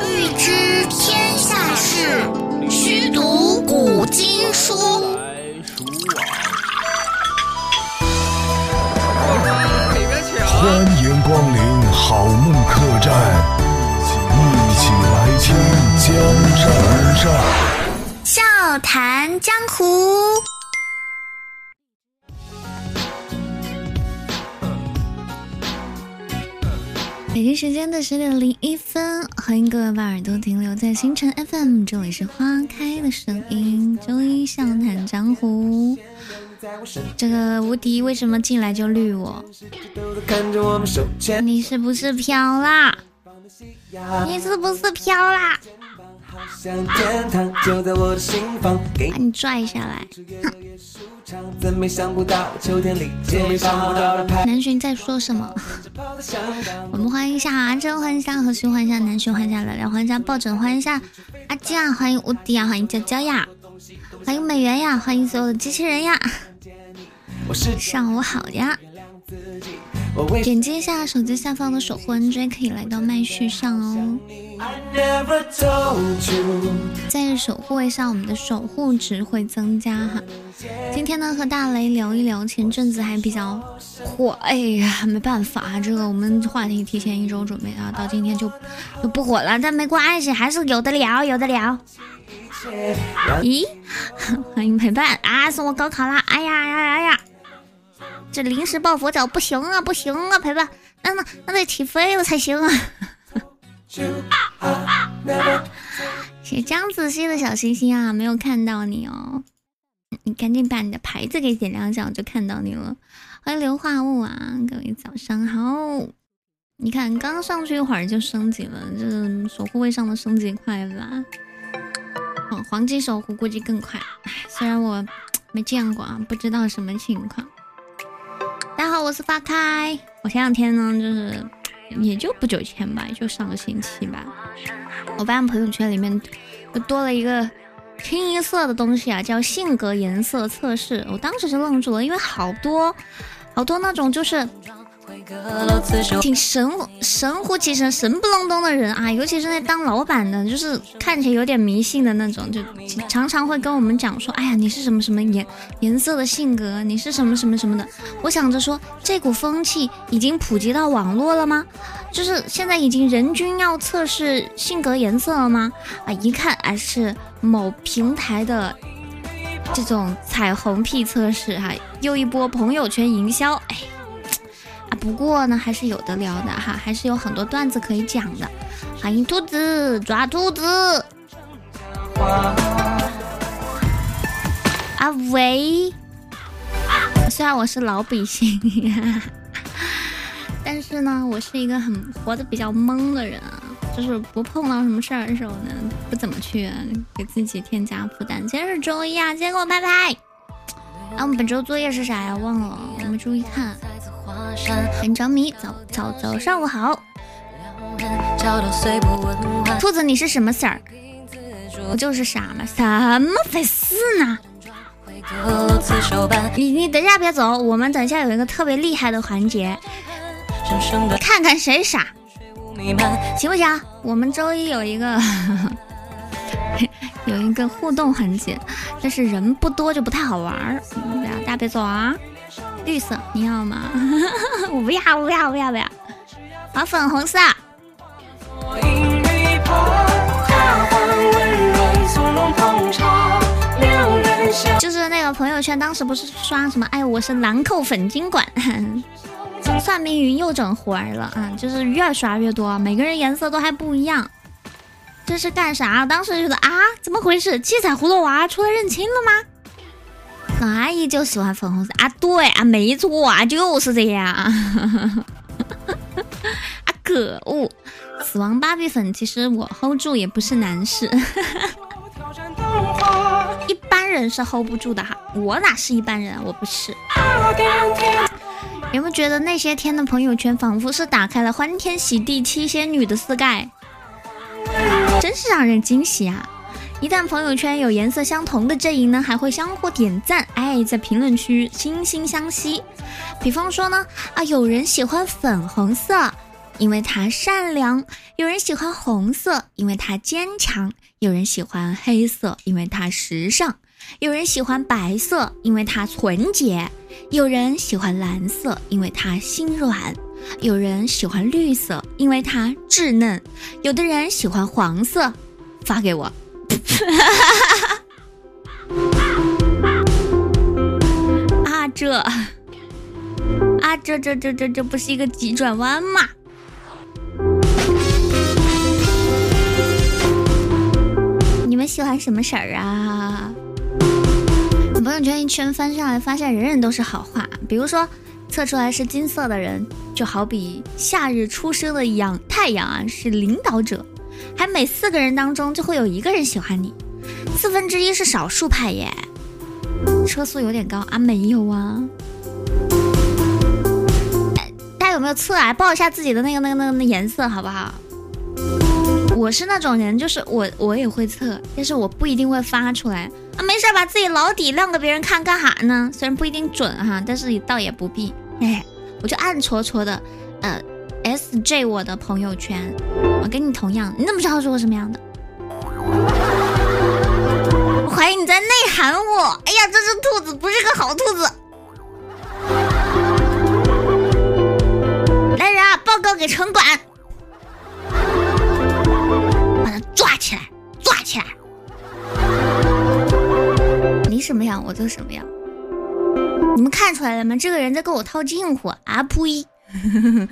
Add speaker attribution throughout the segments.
Speaker 1: 欲知天下事，须读古今书。
Speaker 2: 欢迎光临好梦客栈，一起来听江山事。
Speaker 1: 笑谈江湖。时间的十点零一分，欢迎各位把耳朵停留在星辰 FM，这里是花开的声音，周一笑谈江湖。这个无敌为什么进来就绿我？你是不是飘啦？你是不是飘啦？把你拽下来！南浔在说什么？我们欢迎一下阿珍，欢迎一下何须，欢迎一下南浔，欢迎一下聊聊，欢迎一下抱枕，欢迎一下阿静啊，欢迎无敌啊，欢迎娇娇呀，欢迎美元呀，欢迎所有的机器人呀！上午好呀！点击一下手机下方的守护 NJ，可以来到麦序上哦。在守护位上，我们的守护值会增加哈。今天呢，和大雷聊一聊，前阵子还比较火，哎呀，没办法，这个我们话题提前一周准备啊，到今天就就不火了，但没关系，还是有的聊，有的聊。咦，欢迎陪伴啊！送我高考啦！哎呀呀呀呀！这临时抱佛脚不行啊，不行啊，陪伴，那那那得起飞了才行啊！谢江子熙的小心心啊，没有看到你哦，你赶紧把你的牌子给点亮一下，我就看到你了。欢迎硫化物啊，各位早上好！你看刚上去一会儿就升级了，这守护位上的升级快吧？哦，黄金守护估计更快，虽然我没见过啊，不知道什么情况。大家好，我是发开。我前两天呢，就是也就不久前吧，也就上个星期吧，我发现朋友圈里面又多了一个清一色的东西啊，叫性格颜色测试。我当时就愣住了，因为好多好多那种就是。挺神神乎其神、神不隆咚的人啊，尤其是那当老板的，就是看起来有点迷信的那种，就常常会跟我们讲说：“哎呀，你是什么什么颜颜色的性格，你是什么什么什么的。”我想着说，这股风气已经普及到网络了吗？就是现在已经人均要测试性格颜色了吗？啊，一看还是某平台的这种彩虹屁测试哈，又一波朋友圈营销，哎。啊，不过呢，还是有的聊的哈，还是有很多段子可以讲的。欢迎兔子抓兔子，阿维。虽然我是老百姓，但是呢，我是一个很活得比较懵的人啊，就是不碰到什么事儿的时候呢，不怎么去给自己添加负担。今天是周一啊，今天给我拍拍。啊，我们本周作业是啥呀？忘了，我没注意看。很着迷，早早早上午好，兔子你是什么色儿？我就是傻嘛，什么回事呢？你你等一下别走，我们等一下有一个特别厉害的环节，看看谁傻，行不行？我们周一有一个有一个互动环节，但是人不多就不太好玩儿，大家别走啊。绿色你要吗？我不要，不要，不要，不要。好，粉红色。就是那个朋友圈，当时不是刷什么？哎，我是兰蔻粉金管，算命云又整活儿了啊！就是越刷越多，每个人颜色都还不一样。这是干啥？当时觉得啊，怎么回事？七彩葫芦娃出来认亲了吗？老阿姨就喜欢粉红色啊，对啊，没错啊，就是这样。啊，可恶！死亡芭比粉其实我 hold 住也不是难事，一般人是 hold 不住的哈。我哪是一般人，我不是。有没有觉得那些天的朋友圈仿佛是打开了欢天喜地七仙女的四盖？真是让人惊喜啊！一旦朋友圈有颜色相同的阵营呢，还会相互点赞，哎，在评论区惺惺相惜。比方说呢，啊，有人喜欢粉红色，因为它善良；有人喜欢红色，因为它坚强；有人喜欢黑色，因为它时尚；有人喜欢白色，因为它纯洁；有人喜欢蓝色，因为它心软；有人喜欢绿色，因为它稚嫩；有的人喜欢黄色。发给我。啊，这啊，这这这这这不是一个急转弯吗？你们喜欢什么色儿啊？朋友圈一圈翻上来，发现人人都是好话。比如说，测出来是金色的人，就好比夏日出生的阳太阳啊，是领导者。还每四个人当中就会有一个人喜欢你，四分之一是少数派耶。车速有点高啊？没有啊。大家有没有测啊？报一下自己的那个、那个、那个、那颜色好不好？我是那种人，就是我我也会测，但是我不一定会发出来啊。没事，把自己老底亮给别人看干哈呢？虽然不一定准哈，但是也倒也不必。哎，我就暗戳戳的，呃。S J 我的朋友圈，我跟你同样，你怎么知道是我什么样的？我怀疑你在内涵我。哎呀，这只兔子不是个好兔子。来人啊，报告给城管，把他抓起来，抓起来。你什么样我就什么样。你们看出来了吗？这个人在跟我套近乎啊！呸！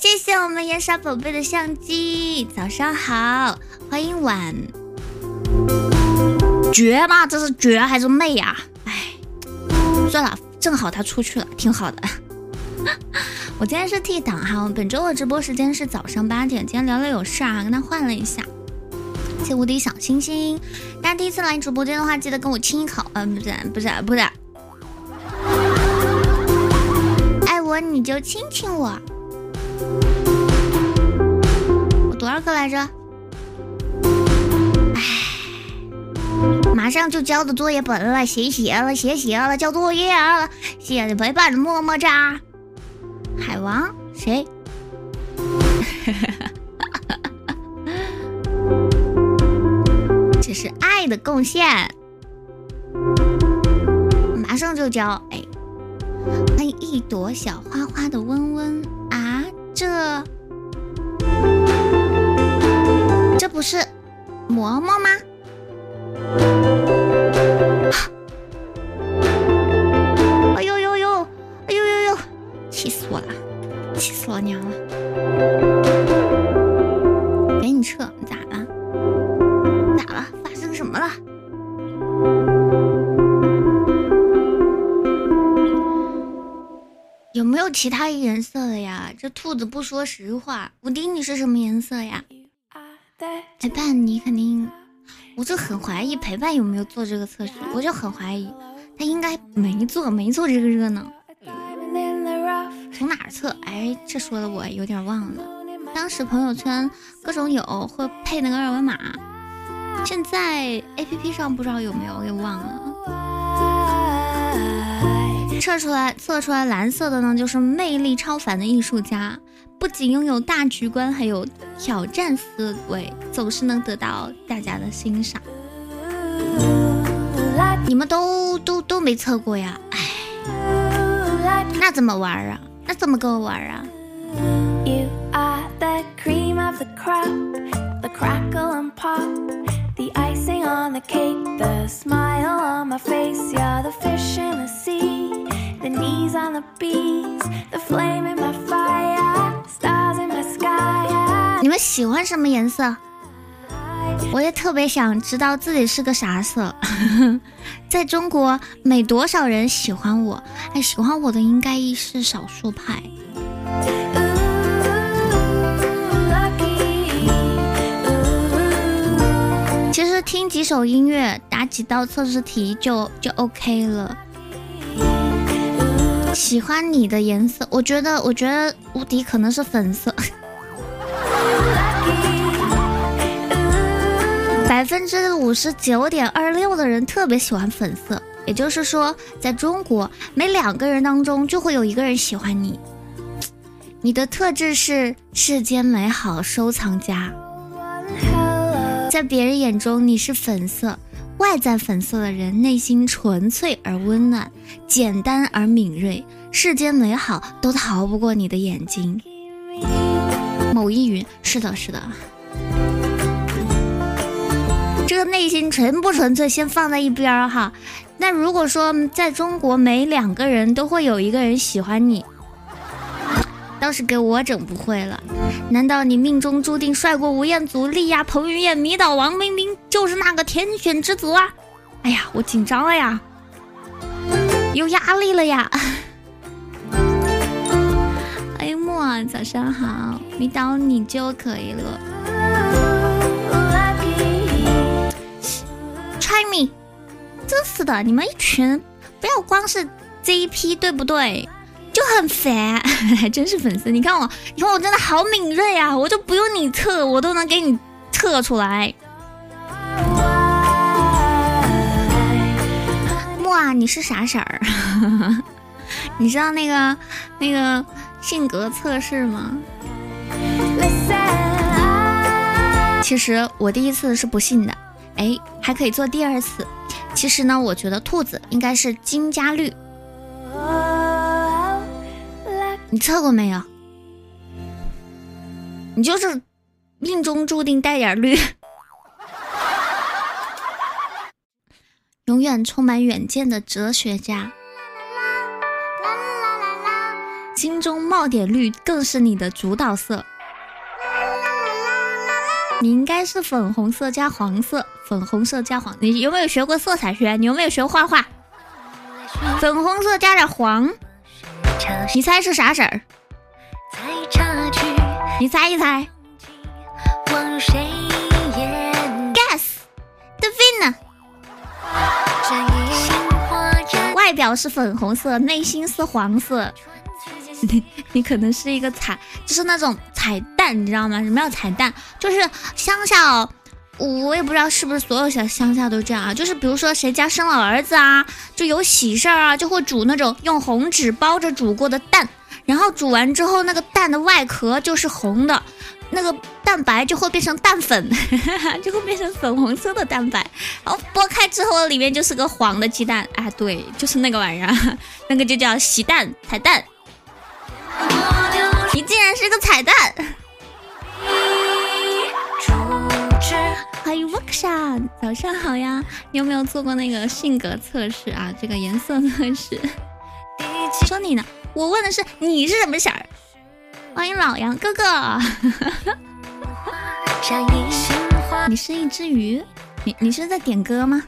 Speaker 1: 谢谢我们烟沙宝贝的相机，早上好，欢迎晚。绝吗？这是绝还是媚呀？哎，算了，正好他出去了，挺好的。我今天是 T 档哈，本周的直播时间是早上八点。今天聊聊有事啊，跟他换了一下。谢无敌小星星，大家第一次来直播间的话，记得跟我亲一口。嗯，不是，不是，不是。我你就亲亲我。我多少个来着？哎，马上就交的作业本了，写写了，写写了，交作业了，谢谢陪伴，么么哒。海王谁？这是爱的贡献，马上就交。欢迎一朵小花花的温温啊。这这不是嬷嬷吗？有没有其他颜色的呀？这兔子不说实话。五丁，你是什么颜色呀？陪伴你肯定，我就很怀疑陪伴有没有做这个测试，我就很怀疑他应该没做，没做这个热闹。从哪儿测？哎，这说的我有点忘了。当时朋友圈各种有会配那个二维码，现在 A P P 上不知道有没有，我给忘了。测出来，测出来蓝色的呢，就是魅力超凡的艺术家，不仅拥有大局观，还有挑战思维，总是能得到大家的欣赏。你们都都都没测过呀？哎，那怎么玩啊？那怎么跟我玩啊？你们喜欢什么颜色？我也特别想知道自己是个啥色。在中国，没多少人喜欢我，哎，喜欢我的应该是少数派。其实听几首音乐，答几道测试题就就 OK 了。喜欢你的颜色，我觉得，我觉得无敌可能是粉色。百分之五十九点二六的人特别喜欢粉色，也就是说，在中国每两个人当中就会有一个人喜欢你。你的特质是世间美好收藏家，在别人眼中你是粉色，外在粉色的人内心纯粹而温暖，简单而敏锐，世间美好都逃不过你的眼睛。某一云，是的，是的，这个内心纯不纯粹先放在一边儿哈。那如果说在中国每两个人都会有一个人喜欢你。倒是给我整不会了，难道你命中注定帅过吴彦祖、力压彭于晏、迷倒王冰冰，就是那个天选之子啊？哎呀，我紧张了呀，有压力了呀！哎莫，早上好，迷倒你就可以了。Try me，真是的，你们一群不要光是这一批，对不对？就很烦，还 真是粉丝。你看我，你看我真的好敏锐啊！我就不用你测，我都能给你测出来。木啊，你是啥色儿？你知道那个那个性格测试吗？其实我第一次是不信的，哎，还可以做第二次。其实呢，我觉得兔子应该是金加绿。你测过没有？你就是命中注定带点绿，永远充满远见的哲学家，心中冒点绿更是你的主导色。你应该是粉红色加黄色，粉红色加黄。你有没有学过色彩学？你有没有学画画？粉红色加点黄。你猜是啥色儿？你猜一猜。Guess，the winner。外表是粉红色，内心是黄色。你你可能是一个彩，就是那种彩蛋，你知道吗？什么叫彩蛋？就是乡下。我也不知道是不是所有小乡下都这样啊，就是比如说谁家生了儿子啊，就有喜事儿啊，就会煮那种用红纸包着煮过的蛋，然后煮完之后那个蛋的外壳就是红的，那个蛋白就会变成蛋粉，就会变成粉红色的蛋白，然后剥开之后里面就是个黄的鸡蛋，啊，对，就是那个玩意儿，那个就叫喜蛋彩蛋，你竟然是个彩蛋。欢迎 workshop，早上好呀！你有没有做过那个性格测试啊？这个颜色测试。说你呢，我问的是你是什么色儿？欢迎老杨哥哥。你是一只鱼？你你是在点歌吗？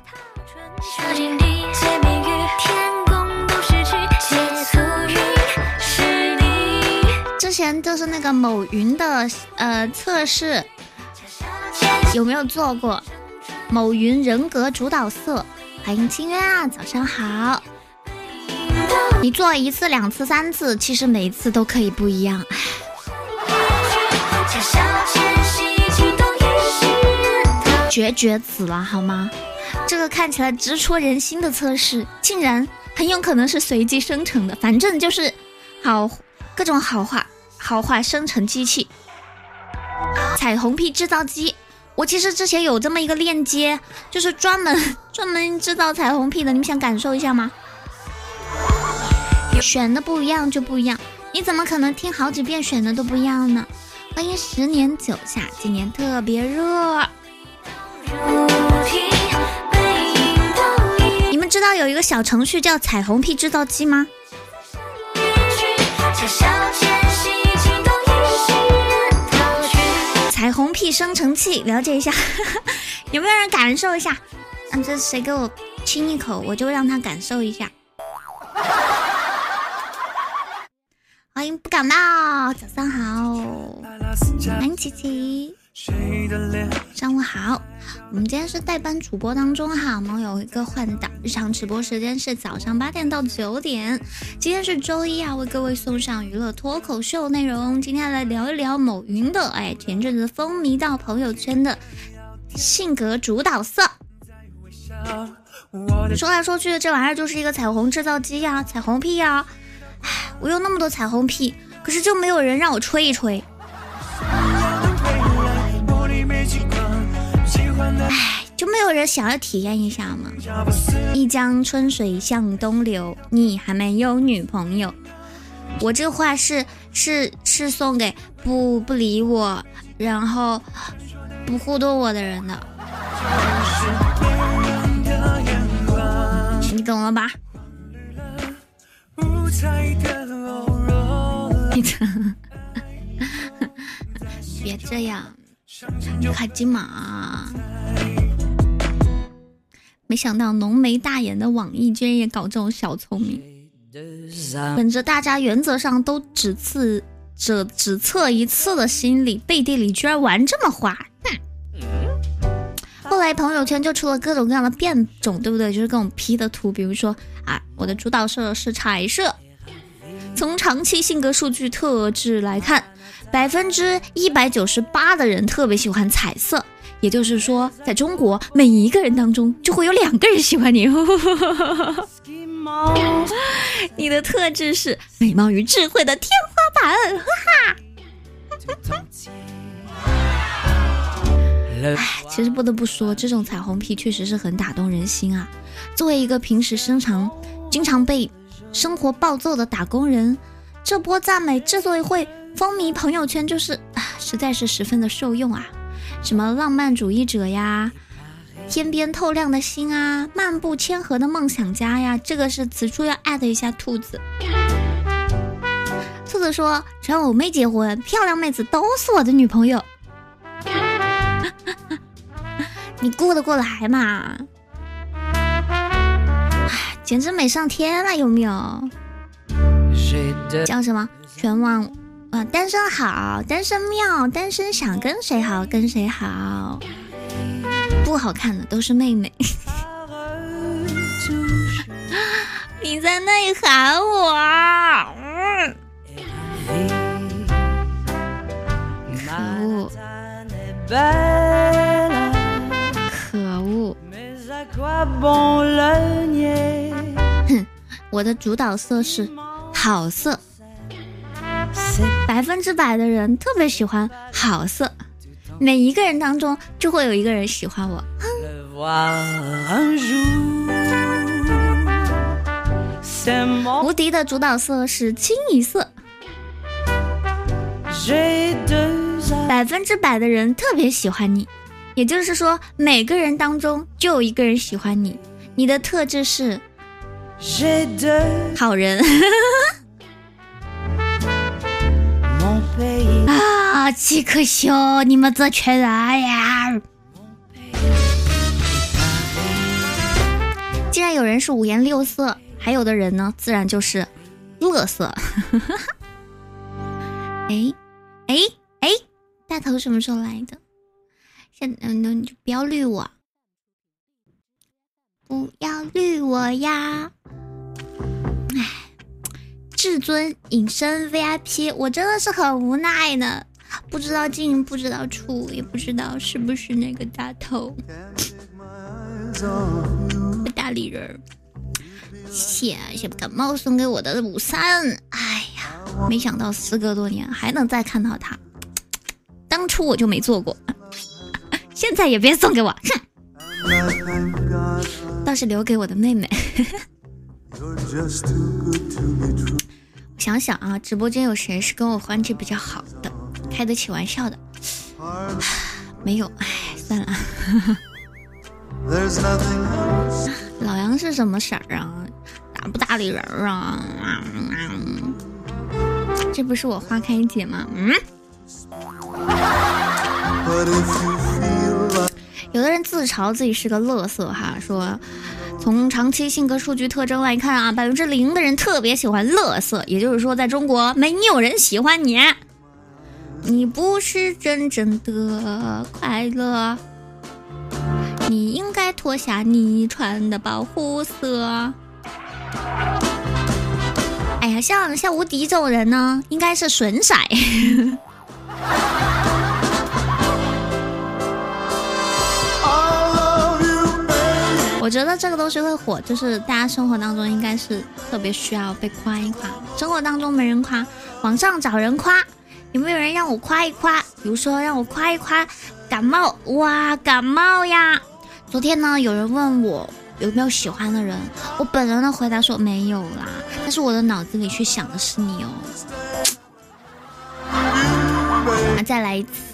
Speaker 1: 之前就是那个某云的呃测试。有没有做过某云人格主导色？欢迎清渊啊，早上好。你做一次、两次、三次，其实每一次都可以不一样。绝绝子了好吗？这个看起来直戳人心的测试，竟然很有可能是随机生成的。反正就是好各种好话，好话生成机器，彩虹屁制造机。我其实之前有这么一个链接，就是专门 专门制造彩虹屁的，你们想感受一下吗？选的不一样就不一样，你怎么可能听好几遍选的都不一样呢？欢迎十年九夏，今年特别热。你们知道有一个小程序叫彩虹屁制造机吗？彩虹屁生成器，了解一下，有没有人感受一下？嗯，这谁给我亲一口，我就让他感受一下。欢迎不感冒，早上好，欢迎琪琪。上午好，我们今天是代班主播当中哈，我们有一个换档，日常直播时间是早上八点到九点。今天是周一啊，为各位送上娱乐脱口秀内容。今天来聊一聊某云的，哎，前阵子风靡到朋友圈的性格主导色。说来说去，这玩意儿就是一个彩虹制造机呀，彩虹屁呀。唉，我有那么多彩虹屁，可是就没有人让我吹一吹。没有人想要体验一下吗？一江春水向东流，你还没有女朋友。我这话是是是送给不不理我，然后不互动我的人的。你懂了吧？别这样，卡金马。没想到浓眉大眼的网易居然也搞这种小聪明。本着大家原则上都只测只只测一次的心理，背地里居然玩这么花。后来朋友圈就出了各种各样的变种，对不对？就是各种 P 的图，比如说啊，我的主导色是彩色。从长期性格数据特质来看，百分之一百九十八的人特别喜欢彩色，也就是说，在中国每一个人当中就会有两个人喜欢你。你的特质是美貌与智慧的天花板，哈哈。唉，其实不得不说，这种彩虹屁确实是很打动人心啊。作为一个平时身常经常被生活暴揍的打工人，这波赞美之所以会风靡朋友圈，就是啊，实在是十分的受用啊。什么浪漫主义者呀，天边透亮的星啊，漫步千河的梦想家呀，这个是此处要艾特一下兔子。兔子说：“只要我没结婚，漂亮妹子都是我的女朋友。”你顾得过来吗？唉，简直美上天了，有没有？叫什么？全网啊，单身好，单身妙，单身想跟谁好跟谁好。不好看的都是妹妹。你在那里喊我？可恶！哼，我的主导色是好色，百分之百的人特别喜欢好色，每一个人当中就会有一个人喜欢我。无敌的主导色是清一色，百分之百的人特别喜欢你。也就是说，每个人当中就有一个人喜欢你。你的特质是好人啊！岂可笑你们这群人呀！既然有人是五颜六色，还有的人呢，自然就是乐色。哎哎哎，大头什么时候来的？嗯，那你就不要绿我，不要绿我呀！至尊隐身 VIP，我真的是很无奈呢，不知道进，不知道出，也不知道是不是那个大头，不搭理人。谢谢感冒送给我的五三，哎呀，没想到时隔多年还能再看到他，当初我就没做过。现在也别送给我，哼！倒是留给我的妹妹。我想想啊，直播间有谁是跟我关系比较好的，开得起玩笑的？没有，哎，算了。老杨是什么色儿啊？搭不搭理人啊？这不是我花开姐吗？嗯。有的人自嘲自己是个乐色哈，说从长期性格数据特征来看啊，百分之零的人特别喜欢乐色，也就是说，在中国没有人喜欢你，你不是真正的快乐，你应该脱下你穿的保护色。哎呀，像像无敌这种人呢，应该是损色。我觉得这个东西会火，就是大家生活当中应该是特别需要被夸一夸，生活当中没人夸，网上找人夸，有没有人让我夸一夸？比如说让我夸一夸感冒，哇，感冒呀！昨天呢，有人问我有没有喜欢的人，我本人的回答说没有啦，但是我的脑子里去想的是你哦。啊，再来一次。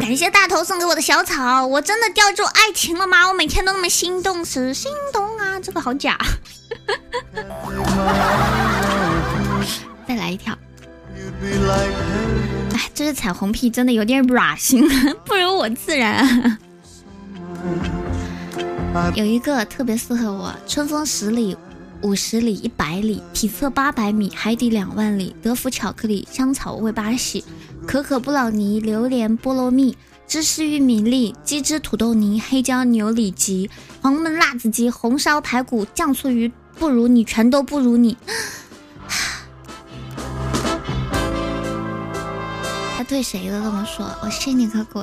Speaker 1: 感谢大头送给我的小草，我真的掉入爱情了吗？我每天都那么心动时，心动啊，这个好假。再来一条。哎，这是彩虹屁，真的有点软心，不如我自然。有一个特别适合我，春风十里。五十里、一百里，体测八百米，海底两万里。德芙巧克力，香草味巴西，可可布朗尼，榴莲菠萝蜜，芝士玉米粒，鸡汁土豆泥，黑椒牛里脊，黄焖辣子鸡，红烧排骨，酱醋鱼，不如你，全都不如你。他对谁都这么说，我信你个鬼！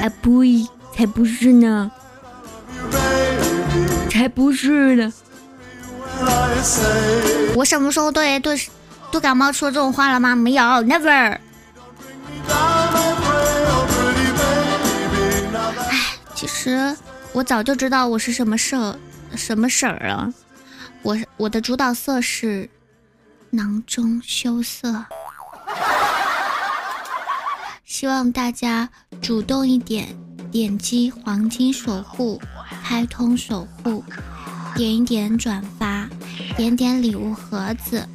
Speaker 1: 哎，不，才不是呢。才不是呢！我什么时候对对对感冒说这种话了吗？没有，never。哎，其实我早就知道我是什么色什么色儿了。我我的主导色是囊中羞涩。希望大家主动一点，点击黄金守护。开通守护，点一点转发，点点礼物盒子，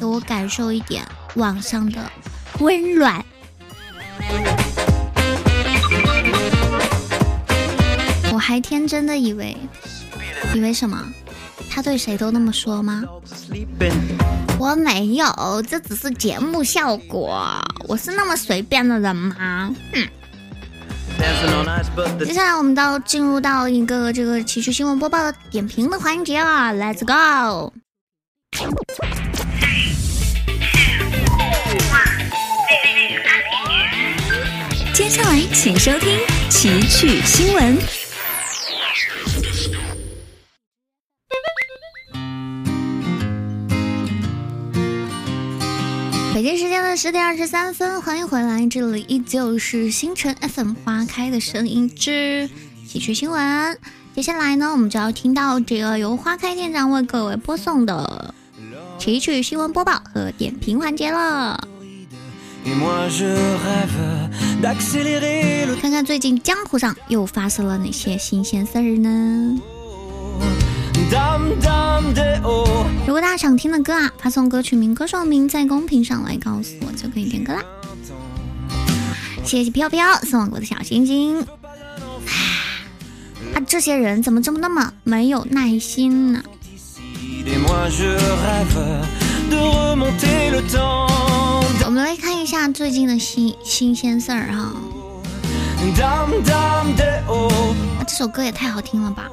Speaker 1: 给我感受一点网上的温暖。我还天真的以为，以为什么？他对谁都那么说吗？我没有，这只是节目效果。我是那么随便的人吗？哼。接下来我们到进入到一个这个奇趣新闻播报的点评的环节啊，Let's go！接下来请收听奇趣新闻。的十点二十三分，欢迎回来，这里依旧是星辰 FM 花开的声音之喜剧新闻。接下来呢，我们就要听到这个由花开店长为各位播送的奇趣新闻播报和点评环节了。看看最近江湖上又发生了哪些新鲜事儿呢？如果大家想听的歌啊，发送歌曲名、歌手名在公屏上来告诉我，就可以点歌啦。谢谢飘飘送我的小心心。啊，这些人怎么这么那么没有耐心呢？我们来看一下最近的新新鲜事儿哈。这首歌也太好听了吧！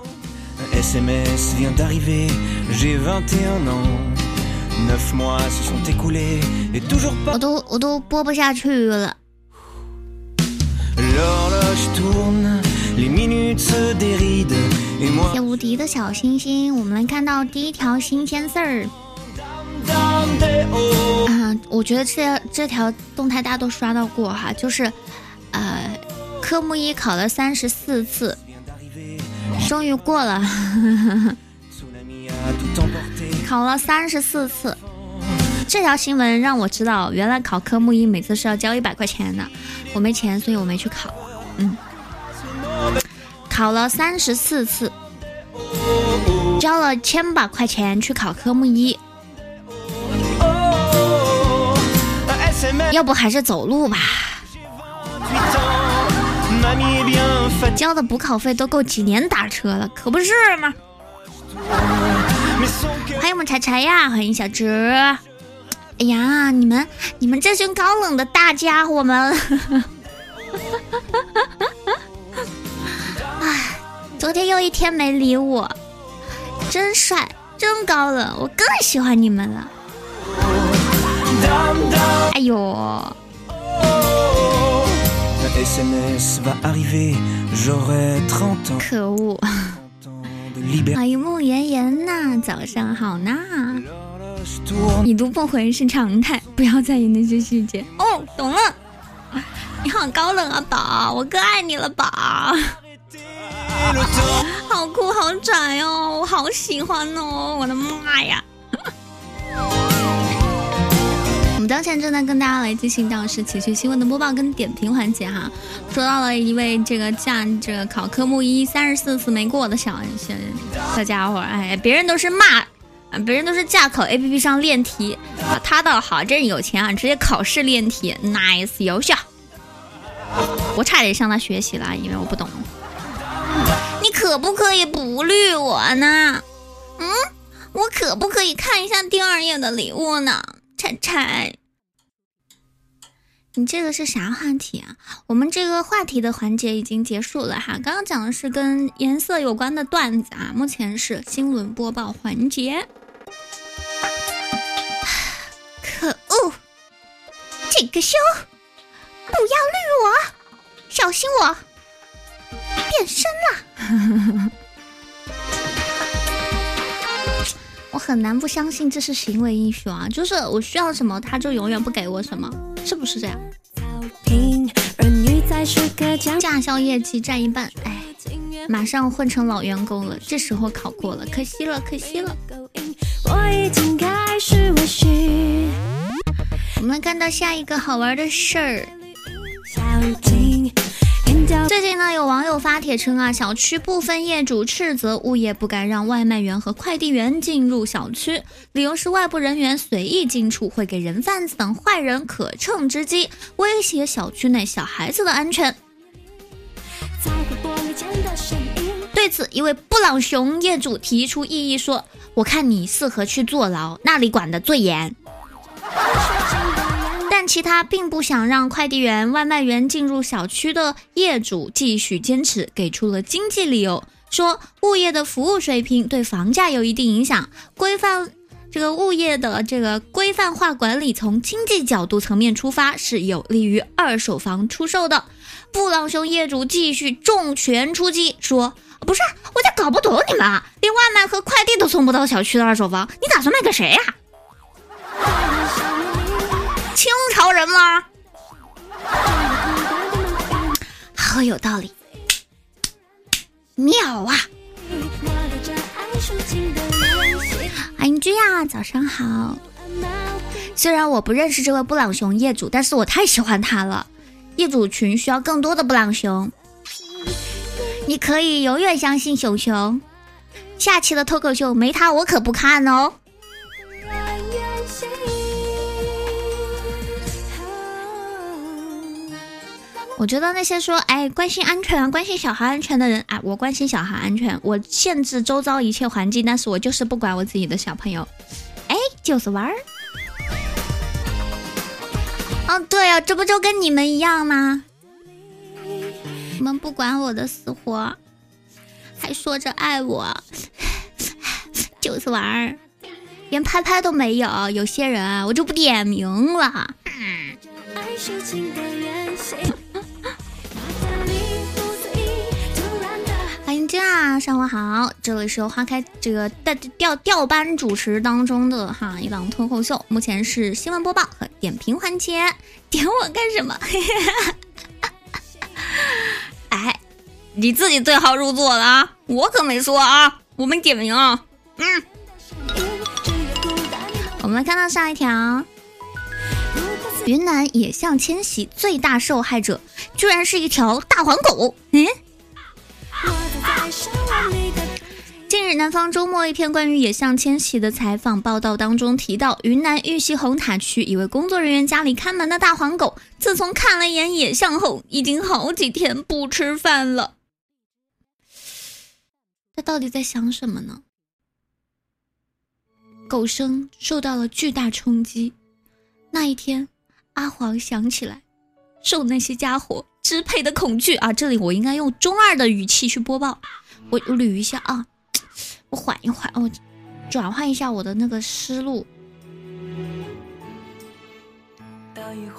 Speaker 1: 我都我都播不下去了。谢无敌的小星星，我们来看到第一条新鲜事儿。啊，我觉得这这条动态大家都刷到过哈，就是呃，科目一考了三十四次。终于过了，考了三十四次。这条新闻让我知道，原来考科目一每次是要交一百块钱的。我没钱，所以我没去考。嗯，考了三十四次，交了千把块钱去考科目一。要不还是走路吧。交的补考费都够几年打车了，可不是吗？欢迎我们柴柴呀，欢迎小哲。哎呀，你们你们这群高冷的大家伙们！哎，昨天又一天没理我，真帅，真高冷，我更喜欢你们了。哎呦！可恶！欢迎慕言言呐，早上好呐。已读不回是常态，不要在意那些细节。哦，懂了。你好高冷啊，宝，我更爱你了，宝。好酷，好拽哦，我好喜欢哦，我的妈呀！们当前正在跟大家来进行到是情绪新闻的播报跟点评环节哈。说到了一位这个驾这个考科目一三十四次没过的小小小家伙，哎，别人都是骂。别人都是驾考 A P P 上练题，啊，他倒好，真是有钱啊，直接考试练题，nice，优秀。我差点向他学习了，因为我不懂。你可不可以不绿我呢？嗯，我可不可以看一下第二页的礼物呢？拆拆。你这个是啥话题啊？我们这个话题的环节已经结束了哈，刚刚讲的是跟颜色有关的段子啊，目前是新闻播报环节。可恶！这个熊，不要绿我，小心我变身了！我很难不相信这是行为艺术啊！就是我需要什么，他就永远不给我什么，是不是这样？驾校业绩占一半，哎，马上混成老员工了。这时候考过了，可惜了，可惜了。我们看到下一个好玩的事儿。最近呢，有网友发帖称啊，小区部分业主斥责物业不该让外卖员和快递员进入小区，理由是外部人员随意进出会给人贩子等坏人可乘之机，威胁小区内小孩子的安全。对此，一位布朗熊业主提出异议说：“我看你适合去坐牢，那里管得最严。”但其他并不想让快递员、外卖员进入小区的业主继续坚持，给出了经济理由，说物业的服务水平对房价有一定影响，规范这个物业的这个规范化管理，从经济角度层面出发是有利于二手房出售的。布朗熊业主继续重拳出击，说：“不是，我就搞不懂你们啊，连外卖和快递都送不到小区的二手房，你打算卖给谁呀？”清朝人吗？好有道理，妙啊！欢迎君呀，早上好。虽然我不认识这位布朗熊业主，但是我太喜欢他了。业主群需要更多的布朗熊，你可以永远相信熊熊。下期的脱口秀没他我可不看哦。我觉得那些说哎关心安全啊、关心小孩安全的人，哎，我关心小孩安全，我限制周遭一切环境，但是我就是不管我自己的小朋友，哎，就是玩儿。哦，对啊，这不就跟你们一样吗？你们不管我的死活，还说着爱我，就是玩儿，连拍拍都没有。有些人，我就不点名了。君啊，上午好，这里是由花开这个调调调班主持当中的哈一档脱口秀，目前是新闻播报和点评环节，点我干什么？哎，你自己对号入座了啊，我可没说啊，我没点名啊。嗯，我们来看到下一条，云南野象迁徙最大受害者居然是一条大黄狗，嗯。近日，南方周末一篇关于野象迁徙的采访报道当中提到，云南玉溪红塔区一位工作人员家里看门的大黄狗，自从看了一眼野象后，已经好几天不吃饭了。他到底在想什么呢？狗生受到了巨大冲击。那一天，阿黄想起来，受那些家伙。支配的恐惧啊！这里我应该用中二的语气去播报，我我捋一下啊，我缓一缓，我转换一下我的那个思路。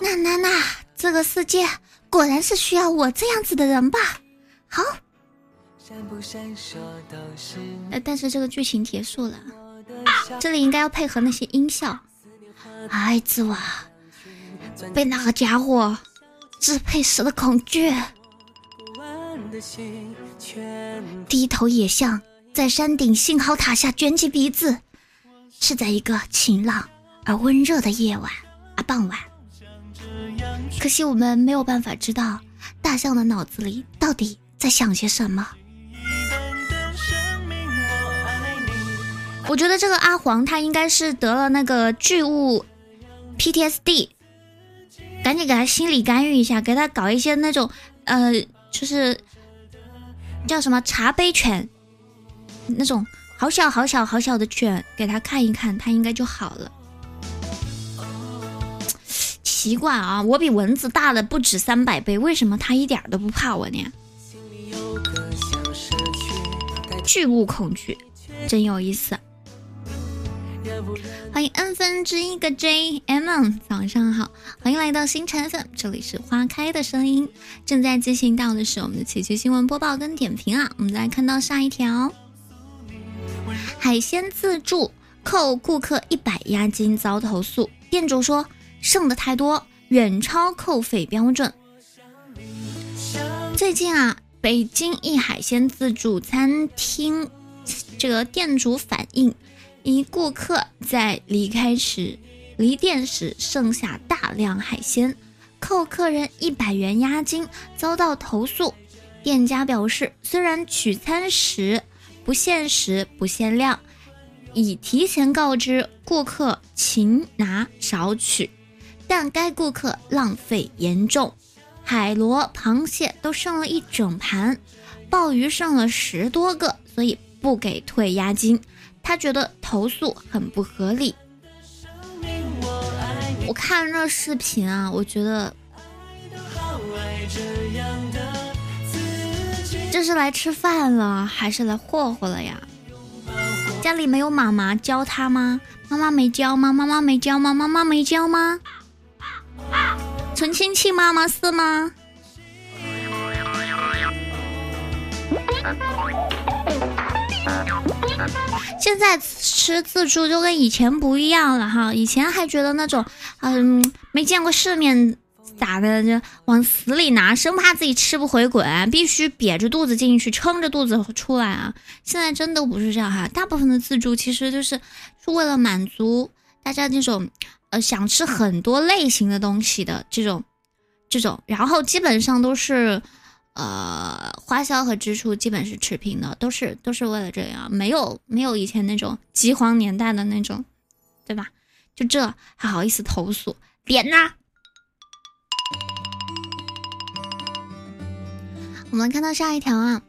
Speaker 1: 那那那，这个世界果然是需要我这样子的人吧？好，呃，但是这个剧情结束了，这里应该要配合那些音效。孩子哇，被那个家伙支配时的恐惧，低头野象在山顶信号塔下卷起鼻子，是在一个晴朗而温热的夜晚啊傍晚。可惜我们没有办法知道大象的脑子里到底在想些什么。我觉得这个阿黄他应该是得了那个巨物 PTSD，赶紧给他心理干预一下，给他搞一些那种呃，就是叫什么茶杯犬，那种好小好小好小的犬，给他看一看，他应该就好了。奇怪啊，我比蚊子大了不止三百倍，为什么他一点都不怕我呢？巨物恐惧，真有意思。欢迎 n 分之一个 J M，早上好，欢迎来到星辰粉，这里是花开的声音。正在进行到的是我们的奇趣新闻播报跟点评啊，我们来看到下一条，海鲜自助扣顾客一百押金遭投诉，店主说剩的太多，远超扣费标准。最近啊，北京一海鲜自助餐厅这个店主反映。一顾客在离开时，离店时剩下大量海鲜，扣客人一百元押金，遭到投诉。店家表示，虽然取餐时不限时、不限量，已提前告知顾客勤拿少取，但该顾客浪费严重，海螺、螃蟹都剩了一整盘，鲍鱼剩了十多个，所以不给退押金。他觉得投诉很不合理。我看这视频啊，我觉得这是来吃饭了还是来霍霍了呀？家里没有妈妈教他吗？妈妈没教吗？妈妈没教吗？妈妈没教吗？纯亲戚妈妈是吗？现在吃自助就跟以前不一样了哈，以前还觉得那种，嗯，没见过世面咋的就往死里拿，生怕自己吃不回滚，必须瘪着肚子进去，撑着肚子出来啊。现在真的不是这样哈，大部分的自助其实就是是为了满足大家这种，呃，想吃很多类型的东西的这种，这种，然后基本上都是。呃，花销和支出基本是持平的，都是都是为了这样，没有没有以前那种饥荒年代的那种，对吧？就这还好意思投诉，脸呢？我们看到下一条啊，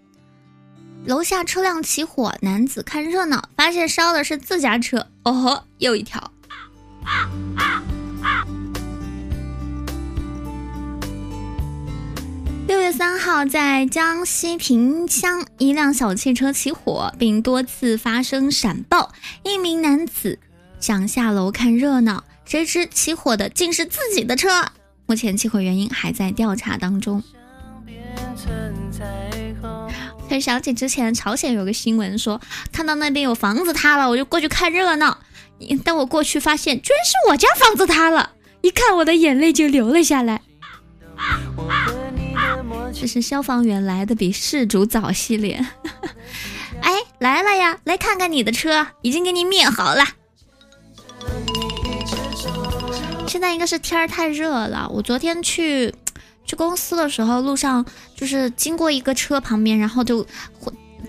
Speaker 1: 楼下车辆起火，男子看热闹，发现烧的是自家车，哦吼，又一条。啊六月三号，在江西萍乡，一辆小汽车起火，并多次发生闪爆。一名男子想下楼看热闹，谁知起火的竟是自己的车。目前起火原因还在调查当中。才想起之前朝鲜有个新闻说，看到那边有房子塌了，我就过去看热闹。但我过去发现，居然是我家房子塌了，一看我的眼泪就流了下来。这是消防员来的比事主早系列，哎，来了呀！来看看你的车，已经给你灭好了。现在应该是天儿太热了。我昨天去去公司的时候，路上就是经过一个车旁边，然后就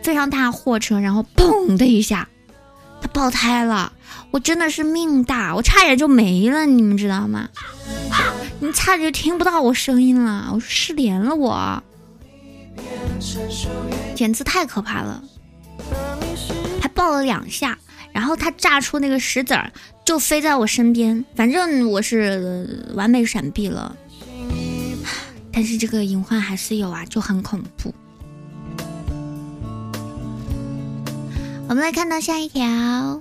Speaker 1: 非常大货车，然后砰的一下，它爆胎了。我真的是命大，我差点就没了，你们知道吗？你差点就听不到我声音了，我失联了，我，简直太可怕了，还爆了两下，然后他炸出那个石子儿，就飞在我身边，反正我是完美闪避了，但是这个隐患还是有啊，就很恐怖。我们来看到下一条，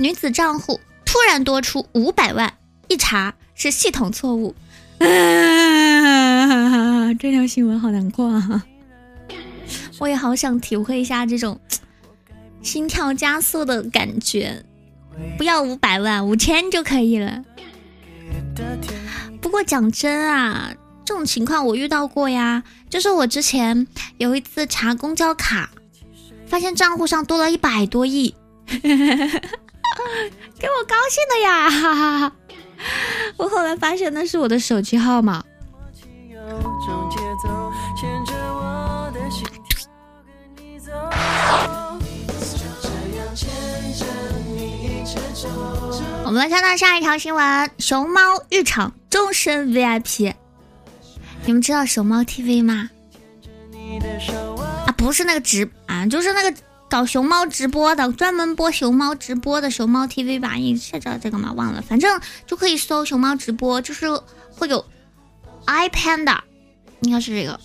Speaker 1: 女子账户。突然多出五百万，一查是系统错误，啊，这条新闻好难过啊！我也好想体会一下这种心跳加速的感觉。不要五百万，五千就可以了。不过讲真啊，这种情况我遇到过呀。就是我之前有一次查公交卡，发现账户上多了一百多亿，给我高兴的呀！哈哈哈。我后来发现那是我的手机号码。我们来看到下一条新闻：熊猫浴场终身 VIP。你们知道熊猫 TV 吗？啊，不是那个直啊，就是那个搞熊猫直播的，专门播熊猫直播的熊猫 TV 吧？你是知道这个吗？忘了，反正就可以搜熊猫直播，就是会有 iPad，应该是这个。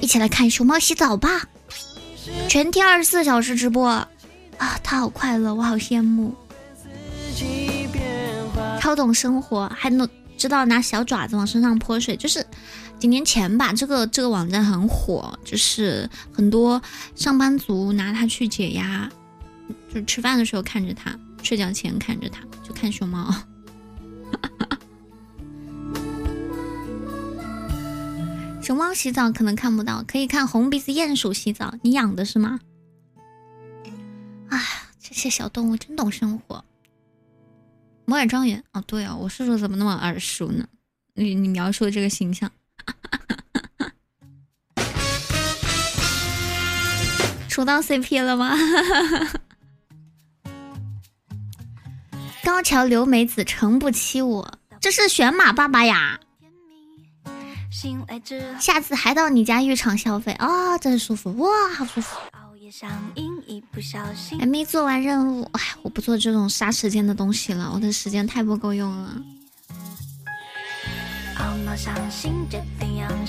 Speaker 1: 一起来看熊猫洗澡吧，全天二十四小时直播啊！他好快乐，我好羡慕。超懂生活，还能知道拿小爪子往身上泼水。就是几年前吧，这个这个网站很火，就是很多上班族拿它去解压，就吃饭的时候看着它，睡觉前看着它，就看熊猫。熊猫洗澡可能看不到，可以看红鼻子鼹鼠洗澡。你养的是吗？哎，这些小动物真懂生活。摩尔庄园哦，对哦，我叔叔怎么那么耳熟呢？你你描述的这个形象，出到 CP 了吗？高桥留美子诚不欺我，这是选马爸爸呀！下次还到你家浴场消费啊，真舒服哇，好舒服。还没做完任务，哎，我不做这种杀时间的东西了，我的时间太不够用了。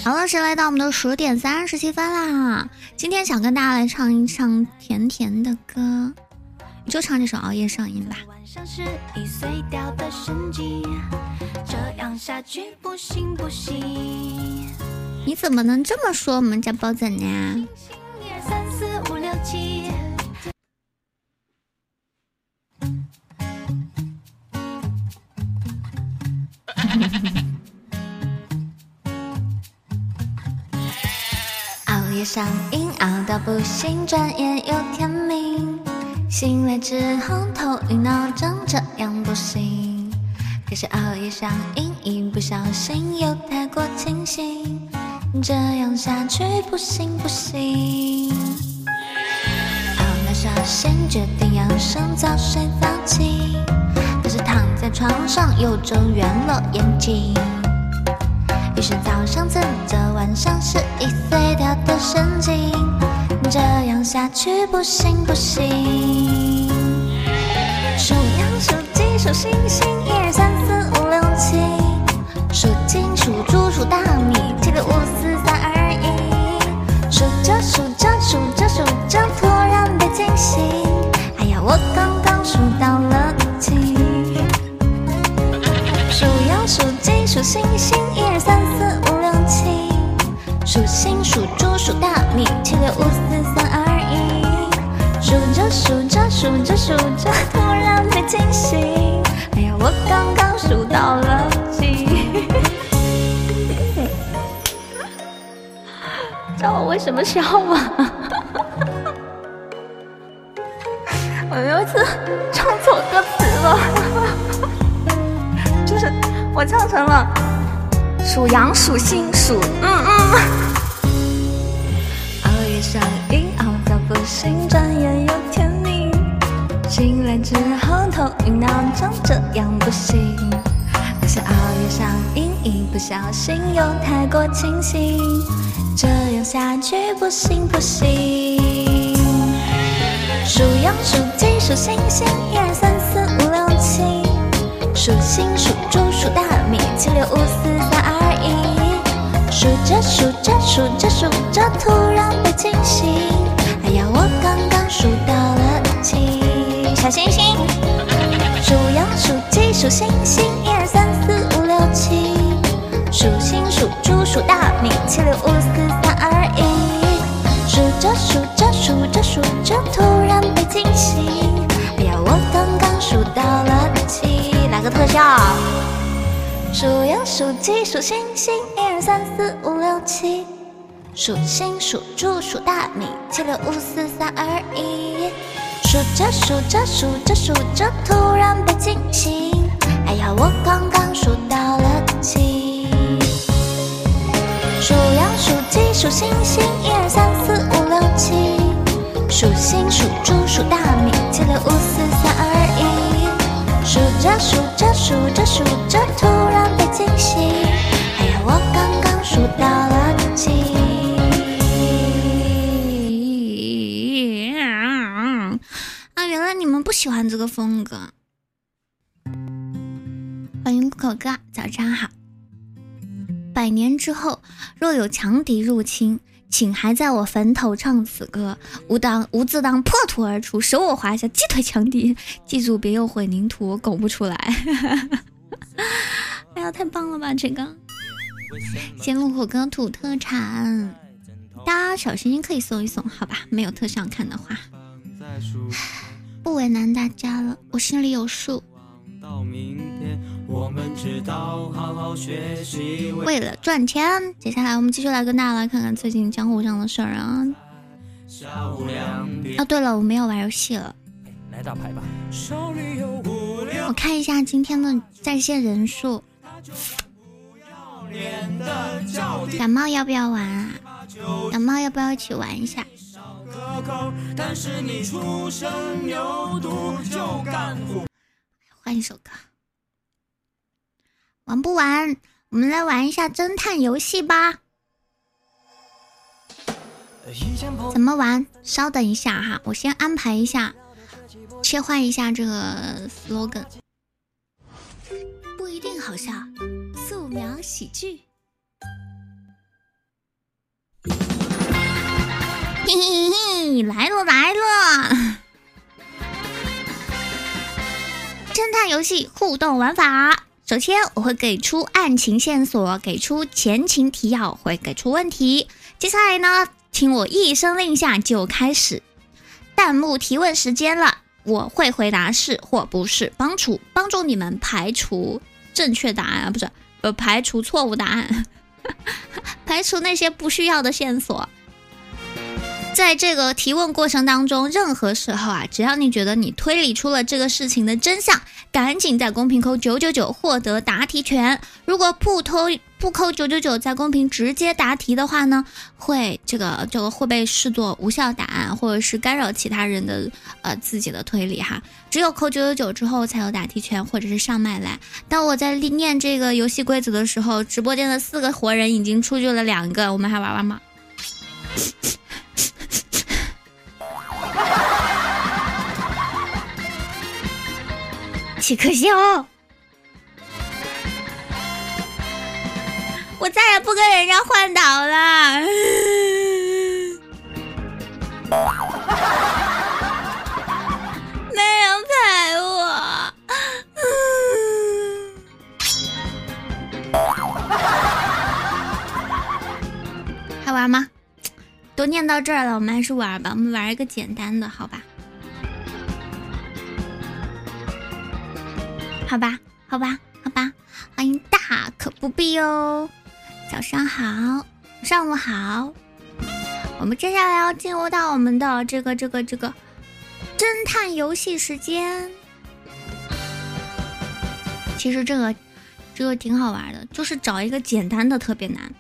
Speaker 1: 好了，谁来到我们的十点三十七分啦？今天想跟大家来唱一唱甜甜的歌，就唱这首《熬夜上瘾》吧。你怎么能这么说我们家包子呢？夜上瘾，熬到不行，转眼又天明。醒来之后头晕脑胀，这样不行。可是熬夜上瘾，一不小心又太过清醒，这样下去不行不行。熬到下线，决定要上早睡早起。可是躺在床上又睁圆了眼睛。于是早上蹭着晚上是一碎掉的神经，这样下去不行不行。数羊数鸡数星星，一二三四五六七。数金数猪数大米，七六五四三二一。数着数着数着数着，突然被惊醒。哎呀，我刚刚数到了七。数星星，一二三四五六七。数星数猪数大米，七六五四三二一。数着数着数着数着，突然被惊醒。哎呀，我刚刚数到了几。知道我为什么笑吗？我有一次唱错歌我唱成了属羊属心属，嗯嗯。熬夜上瘾，熬到不行，转眼又天明。醒来之后头晕脑胀，这样不行。可是熬夜上瘾，一不小心又太过清醒，这样下去不行不行。数羊数鸡数星星，一二三四五六七。数星数猪数大米，七六五四三二一。数着数着数着数着，突然被惊醒。哎呀，我刚刚数到了七。小星星。数羊数鸡数星星，一二三四五六七。数星数猪数大米，七六五四三二一。数着数着数着数着，突然被惊醒。哎呀，我刚刚数到了，特效。数羊数鸡数星星，一二三四五六七。数星数猪数大米，七六五四三二一。数着数着数着数着，突然被惊醒。哎呀，我刚刚数到了七。数羊数鸡数星星，一二三四五六七。数星数猪数大米，七六五四三。数着数着数着数着，突然被惊醒。哎呀，我刚刚数到了七。啊，原来你们不喜欢这个风格。欢迎口哥，早上好。百年之后，若有强敌入侵，请还在我坟头唱此歌。吾当吾自当破土而出，手我华夏，击退强敌。记住，别用混凝土，我拱不出来。哎呀，太棒了吧这个！仙路火哥土特产，大家小心心可以搜一搜，好吧？没有特效看的话，不为难大家了，我心里有数。为了赚钱，接下来我们继续来跟大家来看看最近江湖上的事儿啊。哦，对了，我没有玩游戏了。来打牌吧。我看一下今天的在线人数。感冒要不要玩啊？感冒要不要一起玩一下？换一首歌。玩不玩？我们来玩一下侦探游戏吧。怎么玩？稍等一下哈，我先安排一下，切换一下这个 slogan。不一定好笑，素描喜剧。嘿嘿嘿，来了来了！侦探游戏互动玩法。首先，我会给出案情线索，给出前情提要，会给出问题。接下来呢，听我一声令下就开始弹幕提问时间了。我会回答是或不是，帮助帮助你们排除正确答案啊，不是呃排除错误答案，排除那些不需要的线索。在这个提问过程当中，任何时候啊，只要你觉得你推理出了这个事情的真相，赶紧在公屏扣九九九获得答题权。如果不偷不扣九九九，在公屏直接答题的话呢，会这个这个会被视作无效答案，或者是干扰其他人的呃自己的推理哈。只有扣九九九之后才有答题权，或者是上麦来。当我在念这个游戏规则的时候，直播间的四个活人已经出去了两个，我们还玩玩吗？起可笑！我再也不跟人家换岛了。没人陪我。还玩吗？都念到这儿了，我们还是玩吧。我们玩一个简单的，好吧？好吧，好吧，好吧，欢迎大可不必哦。早上好，上午好。我们接下来要进入到我们的这个这个这个侦探游戏时间。其实这个这个挺好玩的，就是找一个简单的特别难。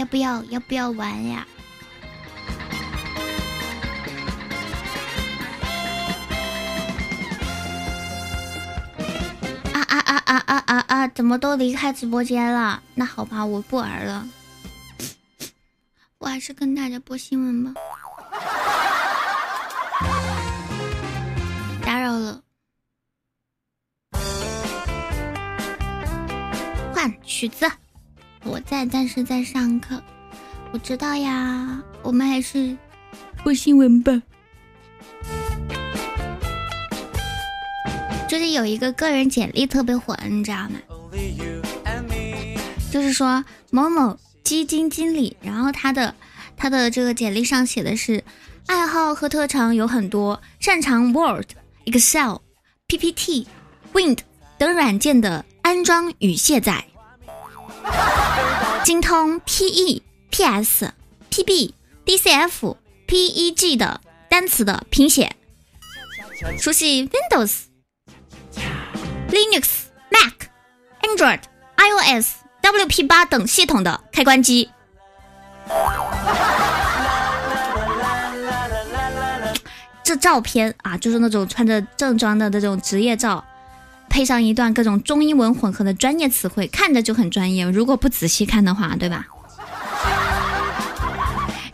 Speaker 1: 要不要要不要玩呀？啊啊啊啊啊啊啊！怎么都离开直播间了？那好吧，我不玩了。我还是跟大家播新闻吧。打扰了。换曲子。我在，但是在上课。我知道呀，我们还是播新闻吧。最近有一个个人简历特别火，你知道吗？就是说某某基金经理，然后他的他的这个简历上写的是爱好和特长有很多，擅长 Word、Excel、PPT、Wind 等软件的安装与卸载，精通 PE、PS、PB、DCF、PEG 的单词的拼写，熟悉 Windows。Linux、Mac、Android、iOS、WP 八等系统的开关机。这照片啊，就是那种穿着正装的那种职业照，配上一段各种中英文混合的专业词汇，看着就很专业。如果不仔细看的话，对吧？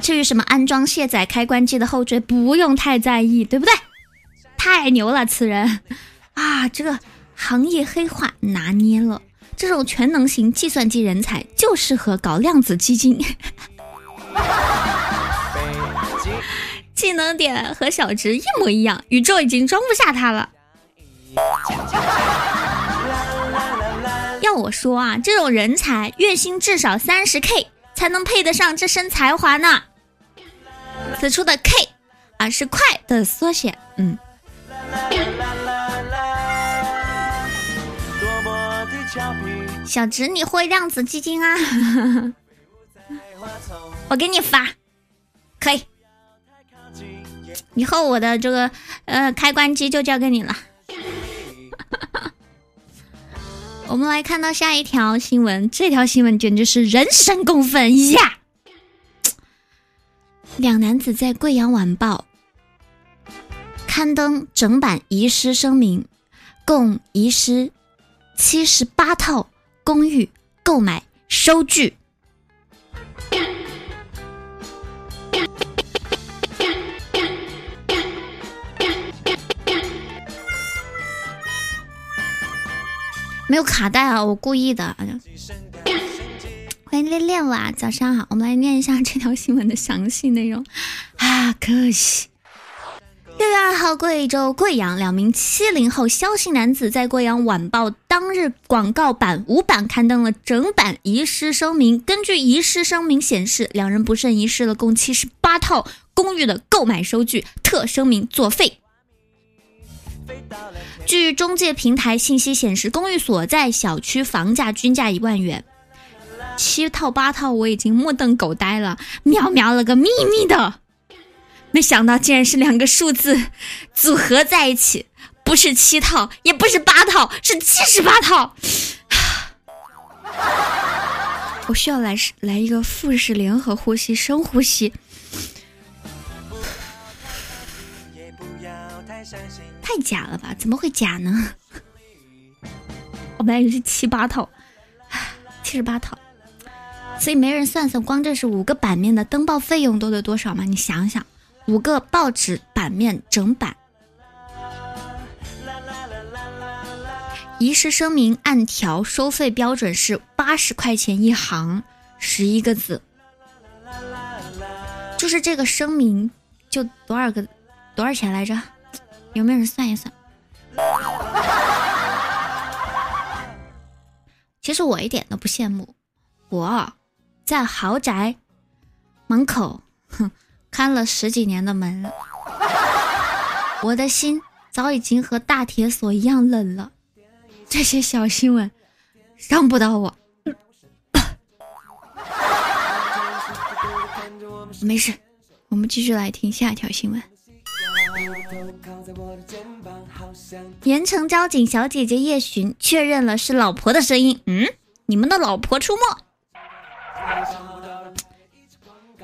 Speaker 1: 至于什么安装、卸载开关机的后缀，不用太在意，对不对？太牛了，此人啊，这个。行业黑话拿捏了，这种全能型计算机人才就适合搞量子基金。技能点和小直一模一样，宇宙已经装不下他了。要我说啊，这种人才月薪至少三十 K 才能配得上这身才华呢。此处的 K 啊是快的缩写，嗯。小侄，你会量子基金啊？我给你发，可以。以后我的这个呃开关机就交给你了。我们来看到下一条新闻，这条新闻简直是人神共愤呀！两男子在贵阳晚报刊登整版遗失声明，共遗失七十八套。公寓购买收据，没有卡带啊！我故意的。欢迎恋恋哇，早上好，我们来念一下这条新闻的详细内容 啊，可惜。六月二号，贵州贵阳两名七零后肖姓男子在《贵阳晚报》当日广告版五版刊登了整版遗失声明。根据遗失声明显示，两人不慎遗失了共七十八套公寓的购买收据，特声明作废。据中介平台信息显示，公寓所在小区房价均价一万元，七套八套我已经目瞪口呆了，喵喵了个秘密的。没想到竟然是两个数字组合在一起，不是七套，也不是八套，是七十八套。我需要来来一个腹式联合呼吸，深呼吸。不要太太假了吧？怎么会假呢？我本来以为是七八套，七十八套，所以没人算算，光这是五个版面的登报费用都得多少吗？你想想。五个报纸版面整版，遗失声明按条收费标准是八十块钱一行，十一个字，就是这个声明就多少个多少钱来着？有没有人算一算？其实我一点都不羡慕，我在豪宅门口，哼。看了十几年的门了，我的心早已经和大铁锁一样冷了。这些小新闻伤不到我，没事，我们继续来听下一条新闻。盐城交警小姐姐叶寻确认了是老婆的声音。嗯，你们的老婆出没。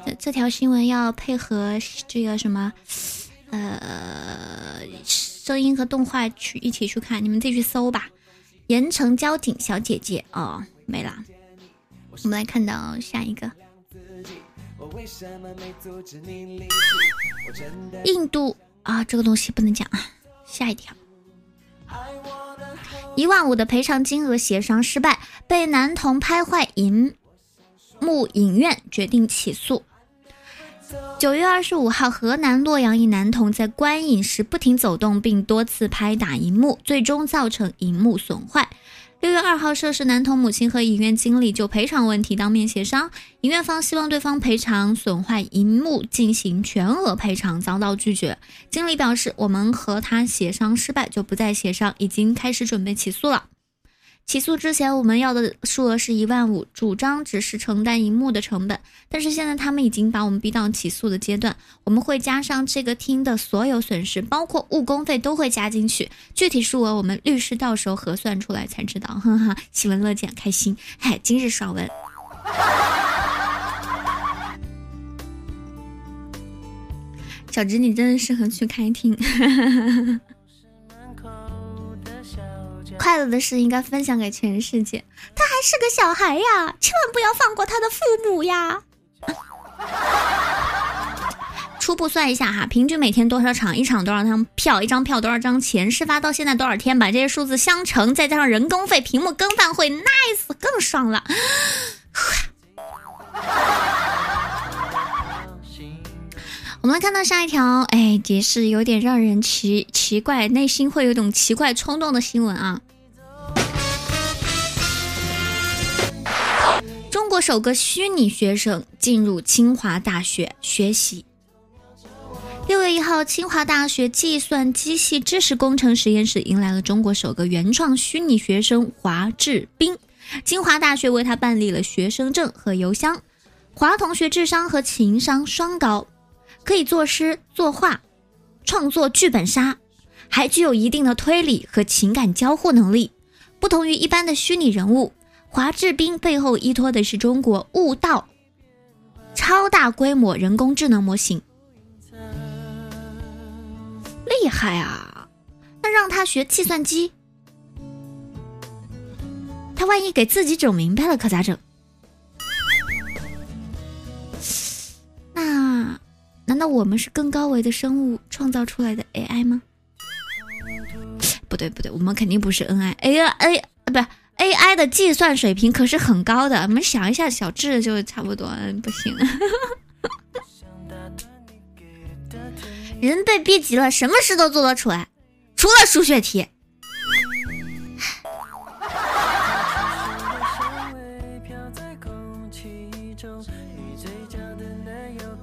Speaker 1: 这这条新闻要配合这个什么，呃，声音和动画去一起去看，你们自己去搜吧。盐城交警小姐姐哦，没了。我们来看到下一个，印度啊，这个东西不能讲啊。下一条，一万五的赔偿金额协商失败，被男童拍坏银幕影院决定起诉。九月二十五号，河南洛阳一男童在观影时不停走动，并多次拍打荧幕，最终造成荧幕损坏。六月二号，涉事男童母亲和影院经理就赔偿问题当面协商，影院方希望对方赔偿损坏荧幕进行全额赔偿，遭到拒绝。经理表示，我们和他协商失败，就不再协商，已经开始准备起诉了。起诉之前，我们要的数额是一万五，主张只是承担荧幕的成本。但是现在他们已经把我们逼到起诉的阶段，我们会加上这个厅的所有损失，包括误工费都会加进去。具体数额我们律师到时候核算出来才知道。哈哈，喜闻乐见，开心。嗨，今日爽文。小侄，你真的适合去开厅。快乐的事应该分享给全世界。他还是个小孩呀，千万不要放过他的父母呀。初步算一下哈，平均每天多少场？一场多少张票？一张票多少张钱？事发到现在多少天？把这些数字相乘，再加上人工费，屏幕更换会 nice 更爽了。我们来看到下一条，哎，也是有点让人奇奇怪，内心会有种奇怪冲动的新闻啊。国首个虚拟学生进入清华大学学习。六月一号，清华大学计算机系知识工程实验室迎来了中国首个原创虚拟学生华志斌。清华大学为他办理了学生证和邮箱。华同学智商和情商双高，可以作诗作画，创作剧本杀，还具有一定的推理和情感交互能力。不同于一般的虚拟人物。华智斌背后依托的是中国悟道超大规模人工智能模型，厉害啊！那让他学计算机，他万一给自己整明白了可咋整？那难道我们是更高维的生物创造出来的 AI 吗？不对不对，我们肯定不是 NI，AI，啊不是。AI 的计算水平可是很高的，我们想一下，小智就差不多，不行。人被逼急了，什么事都做得出来，除了数学题。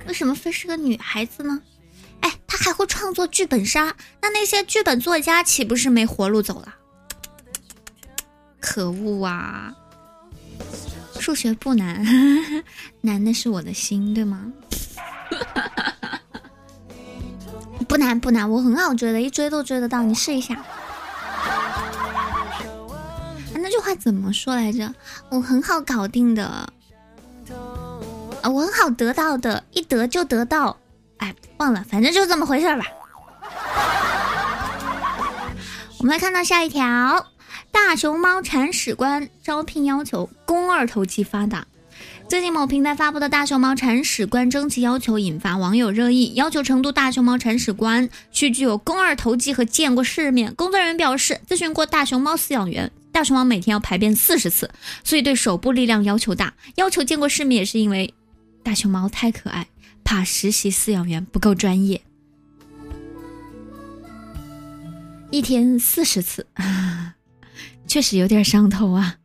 Speaker 1: 为什么非是个女孩子呢？哎，她还会创作剧本杀，那那些剧本作家岂不是没活路走了？可恶啊！数学不难，难的是我的心，对吗？不难不难，我很好追的，一追都追得到，你试一下。那句话怎么说来着？我很好搞定的，啊，我很好得到的，一得就得到。哎，忘了，反正就这么回事吧。我们来看到下一条。大熊猫铲屎官招聘要求肱二头肌发达。最近某平台发布的大熊猫铲屎官征集要求引发网友热议，要求成都：大熊猫铲屎官需具有肱二头肌和见过世面。工作人员表示，咨询过大熊猫饲养员，大熊猫每天要排便四十次，所以对手部力量要求大。要求见过世面也是因为大熊猫太可爱，怕实习饲养员不够专业。一天四十次。确实有点上头啊！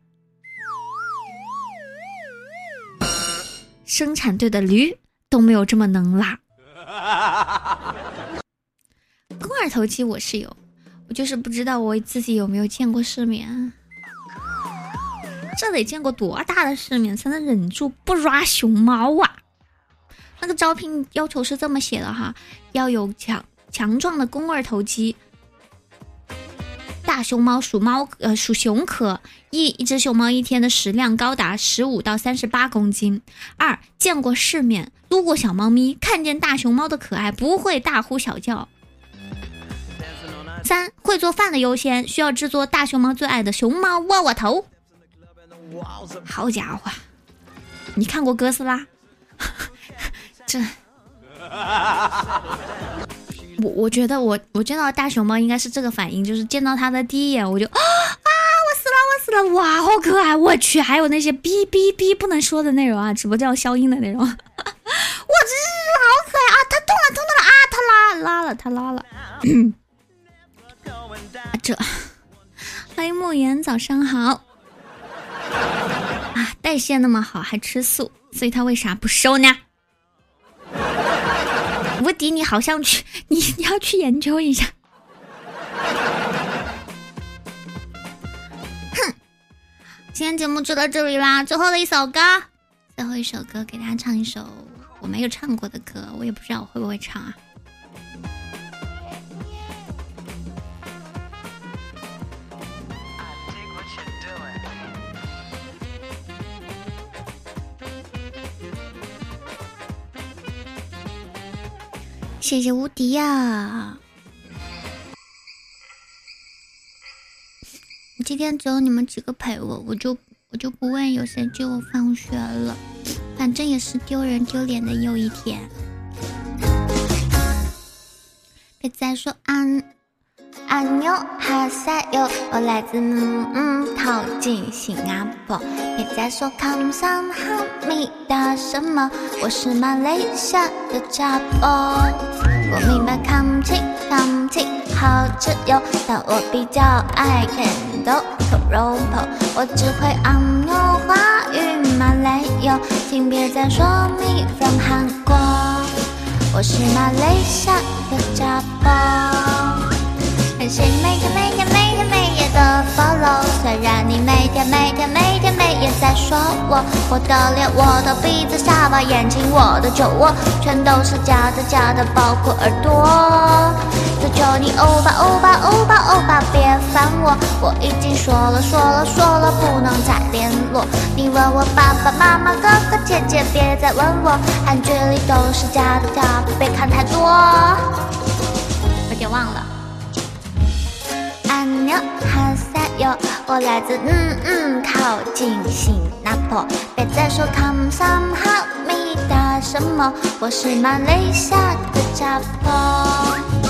Speaker 1: 生产队的驴都没有这么能拉。肱二头肌我是有，我就是不知道我自己有没有见过世面。这得见过多大的世面才能忍住不抓熊猫啊？那个招聘要求是这么写的哈，要有强强壮的肱二头肌。大熊猫属猫，呃，属熊科。一，一只熊猫一天的食量高达十五到三十八公斤。二，见过世面，撸过小猫咪，看见大熊猫的可爱，不会大呼小叫。三，会做饭的优先，需要制作大熊猫最爱的熊猫窝窝头。好家伙，你看过哥斯拉？这。我我觉得我我见到大熊猫应该是这个反应，就是见到它的第一眼我就 啊啊我死了我死了哇好可爱我去还有那些哔哔哔不能说的内容啊直播间消音的内容，我这好可爱啊！他动了，动了啊！他拉拉了，他拉了。这，欢迎莫言，早上好。啊，代谢那么好，还吃素，所以他为啥不瘦呢？无敌，你好像去，你你要去研究一下。哼，今天节目就到这里啦，最后的一首歌，最后一首歌给大家唱一首我没有唱过的歌，我也不知道我会不会唱啊。谢谢无敌呀！今天只有你们几个陪我，我就我就不问有谁接我放学了，反正也是丢人丢脸的又一天。别再说安。阿牛哈塞哟，我来自嗯嗯靠近新加坡。别再说康桑哈密达什么，我是马来西亚的家伙。我明白康气康气好吃哟，但我比较爱看豆口肉婆。我只会阿牛华语马来哟，请别再说你 from 韩国。我是马来西亚的家伙。感谢每天每天每天每夜的 follow，虽然你每天每天每天每夜在说我，我的脸、我的鼻子、下巴、眼睛、我的酒窝，全都是假的假的，包括耳朵。求求你欧巴欧巴欧巴欧巴别烦我，我已经说了说了说了不能再联络。你问我爸爸妈妈哥哥姐姐别再问我，韩剧里都是假的假的，别看太多。有点忘了。安妞哈塞哟，我来自嗯嗯靠近新加坡。别再说 come some 哈密达什么，我是马来西亚的家伙。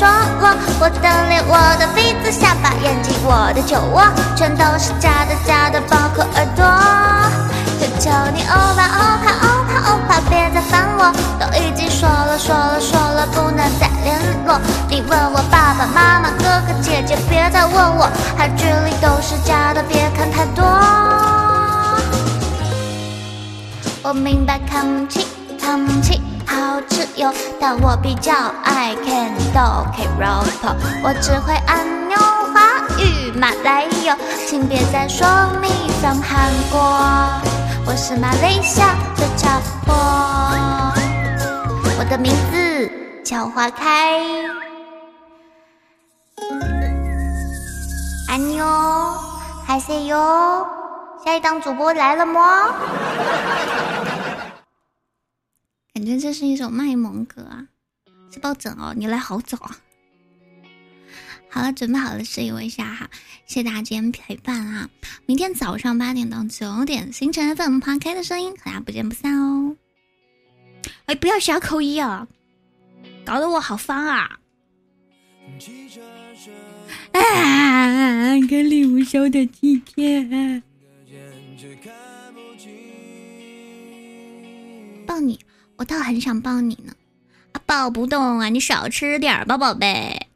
Speaker 1: 说我，我的脸、我的鼻子、下巴、眼睛、我的酒窝，全都是假的假的，包括耳朵。求求你欧巴欧巴欧巴欧巴，别再烦我，都已经说了说了说了，不能再联络。你问我爸爸妈妈、哥哥姐姐，别再问我，韩剧里都是假的，别看太多。我明白看不起。汤气好吃哟，但我比较爱看豆 K rap，我只会安妞华语马来哟，请别再说 me from 韩国，我是马来西亚的茶婆，我的名字叫花开，安妞，还是哟，下一档主播来了么？感觉这是一首卖萌歌啊！是抱枕哦，你来好早啊！好了，准备好了，示意我一下哈，谢谢大家今天陪伴啊！明天早上八点到九点，星辰 FM 花开的声音，和大家不见不散哦！哎，不要瞎扣一啊，搞得我好方啊！啊，给礼物收的几天？抱你。我倒很想抱你呢，啊，抱不动啊，你少吃点吧，宝贝。